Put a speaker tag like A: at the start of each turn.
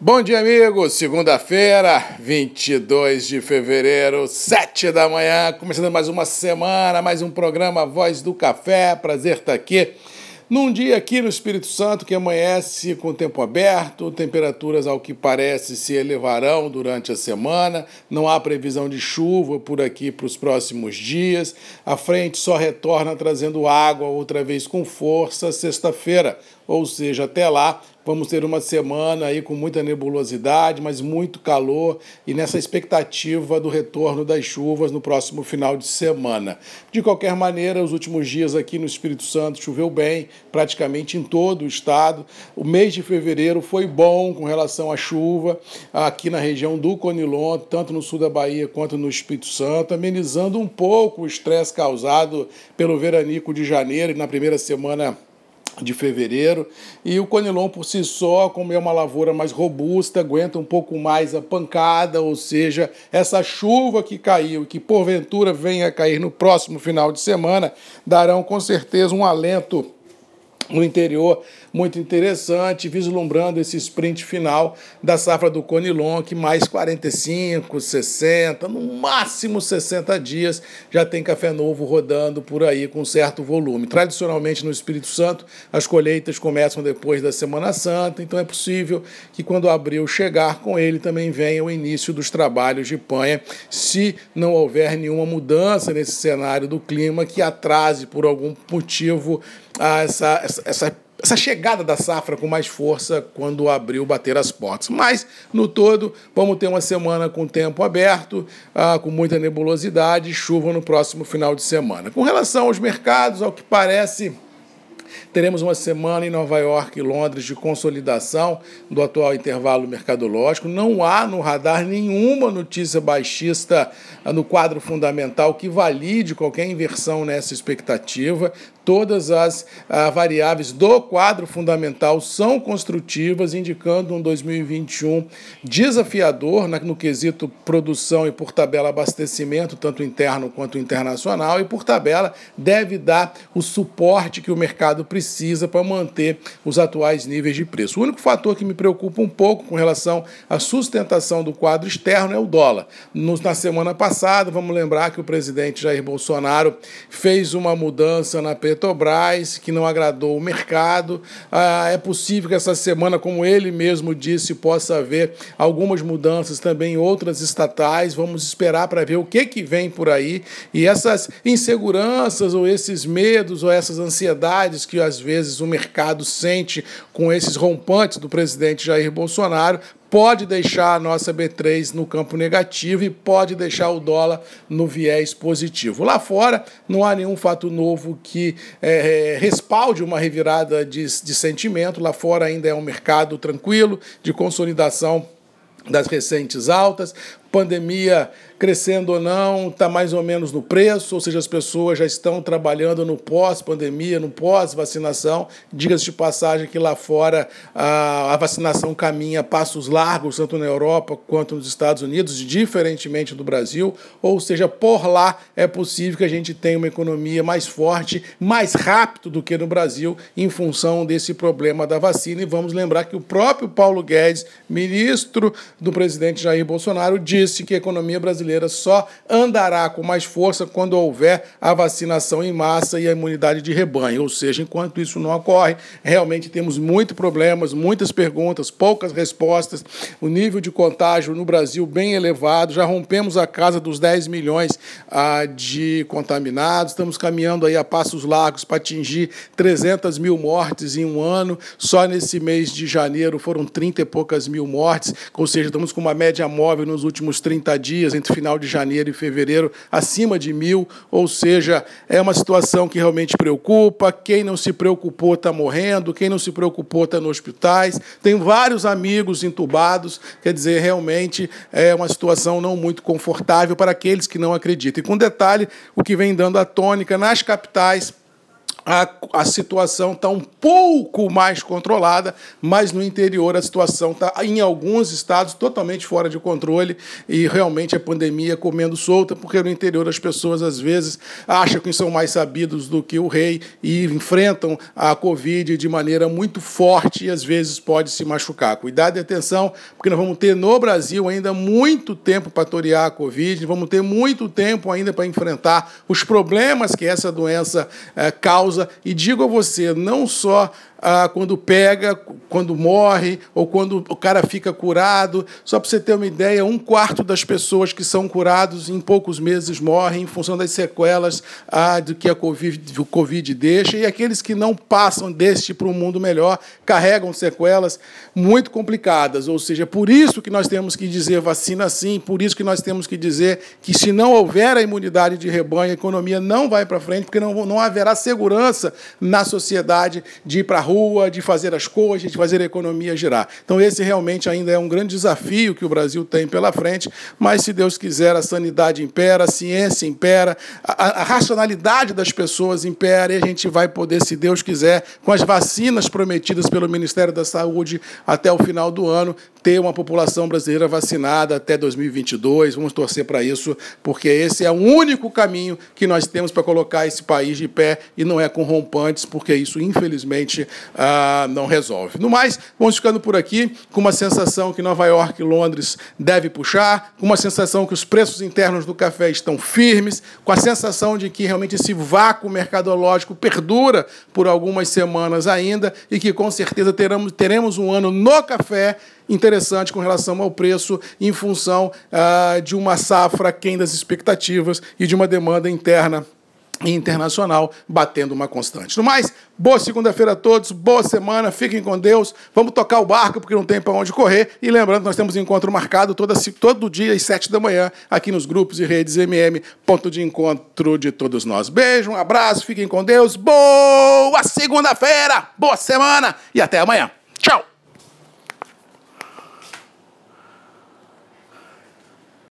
A: Bom dia, amigos. Segunda-feira, 22 de fevereiro, 7 da manhã, começando mais uma semana, mais um programa Voz do Café. Prazer estar aqui. Num dia aqui no Espírito Santo que amanhece com tempo aberto, temperaturas ao que parece se elevarão durante a semana, não há previsão de chuva por aqui para os próximos dias. A frente só retorna trazendo água outra vez com força sexta-feira, ou seja, até lá Vamos ter uma semana aí com muita nebulosidade, mas muito calor e nessa expectativa do retorno das chuvas no próximo final de semana. De qualquer maneira, os últimos dias aqui no Espírito Santo choveu bem, praticamente em todo o estado. O mês de fevereiro foi bom com relação à chuva aqui na região do Conilon, tanto no sul da Bahia quanto no Espírito Santo, amenizando um pouco o estresse causado pelo veranico de janeiro e na primeira semana de fevereiro. E o conilon por si só, como é uma lavoura mais robusta, aguenta um pouco mais a pancada, ou seja, essa chuva que caiu e que porventura venha a cair no próximo final de semana, darão com certeza um alento no interior muito interessante, vislumbrando esse sprint final da safra do Conilon, que mais 45, 60, no máximo 60 dias já tem café novo rodando por aí com certo volume. Tradicionalmente no Espírito Santo, as colheitas começam depois da Semana Santa, então é possível que quando abril chegar com ele também venha o início dos trabalhos de panha, se não houver nenhuma mudança nesse cenário do clima que atrase por algum motivo essa, essa, essa essa chegada da safra com mais força quando o abril bater as portas. Mas, no todo, vamos ter uma semana com tempo aberto, ah, com muita nebulosidade e chuva no próximo final de semana. Com relação aos mercados, ao que parece Teremos uma semana em Nova York e Londres de consolidação do atual intervalo mercadológico. Não há no radar nenhuma notícia baixista no quadro fundamental que valide qualquer inversão nessa expectativa. Todas as ah, variáveis do quadro fundamental são construtivas, indicando um 2021 desafiador no quesito produção e, por tabela, abastecimento, tanto interno quanto internacional, e, por tabela, deve dar o suporte que o mercado precisa para manter os atuais níveis de preço. O único fator que me preocupa um pouco com relação à sustentação do quadro externo é o dólar. na semana passada, vamos lembrar que o presidente Jair Bolsonaro fez uma mudança na Petrobras Petrobras, que não agradou o mercado. Ah, é possível que essa semana, como ele mesmo disse, possa haver algumas mudanças também em outras estatais. Vamos esperar para ver o que, que vem por aí. E essas inseguranças, ou esses medos, ou essas ansiedades que às vezes o mercado sente com esses rompantes do presidente Jair Bolsonaro, pode deixar a nossa B3 no campo negativo e pode deixar o dólar no viés positivo. Lá fora, não há nenhum fato novo que é, é, respalde uma revirada de, de sentimento. Lá fora ainda é um mercado tranquilo, de consolidação das recentes altas, pandemia crescendo ou não, está mais ou menos no preço, ou seja, as pessoas já estão trabalhando no pós-pandemia, no pós-vacinação. Diga-se de passagem que lá fora a, vacinação caminha passos largos, tanto na Europa quanto nos Estados Unidos, diferentemente do Brasil. Ou seja, por lá é possível que a gente tenha uma economia mais forte, mais rápido do que no Brasil, em função desse problema da vacina. E vamos lembrar que o próprio Paulo Guedes, ministro do presidente Jair Bolsonaro, disse que a economia brasileira brasileira só andará com mais força quando houver a vacinação em massa e a imunidade de rebanho. Ou seja, enquanto isso não ocorre, realmente temos muitos problemas, muitas perguntas, poucas respostas. O nível de contágio no Brasil bem elevado, já rompemos a casa dos 10 milhões ah, de contaminados, estamos caminhando aí a passos largos para atingir 300 mil mortes em um ano. Só nesse mês de janeiro foram 30 e poucas mil mortes, ou seja, estamos com uma média móvel nos últimos 30 dias entre final de janeiro e fevereiro acima de mil, ou seja, é uma situação que realmente preocupa. Quem não se preocupou está morrendo, quem não se preocupou está nos hospitais. Tem vários amigos entubados, quer dizer, realmente é uma situação não muito confortável para aqueles que não acreditam. E com detalhe, o que vem dando a tônica nas capitais a, a situação está um pouco mais controlada, mas no interior a situação está, em alguns estados, totalmente fora de controle e realmente a pandemia comendo solta, porque no interior as pessoas às vezes acham que são mais sabidos do que o rei e enfrentam a Covid de maneira muito forte e às vezes pode se machucar. Cuidado e atenção, porque nós vamos ter no Brasil ainda muito tempo para torear a Covid, vamos ter muito tempo ainda para enfrentar os problemas que essa doença eh, causa causa, e digo a você, não só ah, quando pega, quando morre, ou quando o cara fica curado. Só para você ter uma ideia, um quarto das pessoas que são curados em poucos meses morrem em função das sequelas ah, do que a COVID, o Covid deixa, e aqueles que não passam deste para um mundo melhor carregam sequelas muito complicadas. Ou seja, por isso que nós temos que dizer vacina sim, por isso que nós temos que dizer que se não houver a imunidade de rebanho, a economia não vai para frente, porque não, não haverá segurança na sociedade de ir para a rua, de fazer as coisas, de fazer a economia girar. Então, esse realmente ainda é um grande desafio que o Brasil tem pela frente, mas se Deus quiser, a sanidade impera, a ciência impera, a, a racionalidade das pessoas impera, e a gente vai poder, se Deus quiser, com as vacinas prometidas pelo Ministério da Saúde até o final do ano, ter uma população brasileira vacinada até 2022. Vamos torcer para isso, porque esse é o único caminho que nós temos para colocar esse país de pé e não é com rompantes, porque isso, infelizmente, ah, não resolve. No mais, vamos ficando por aqui com uma sensação que Nova York e Londres deve puxar, com uma sensação que os preços internos do café estão firmes, com a sensação de que realmente esse vácuo mercadológico perdura por algumas semanas ainda e que com certeza teremos, teremos um ano no café interessante com relação ao preço em função ah, de uma safra aquém das expectativas e de uma demanda interna internacional batendo uma constante. No mais, boa segunda-feira a todos, boa semana, fiquem com Deus. Vamos tocar o barco porque não tem para onde correr. E lembrando, nós temos encontro marcado toda, todo dia às sete da manhã aqui nos grupos e redes MM, ponto de encontro de todos nós. Beijo, um abraço, fiquem com Deus. Boa segunda-feira, boa semana e até amanhã.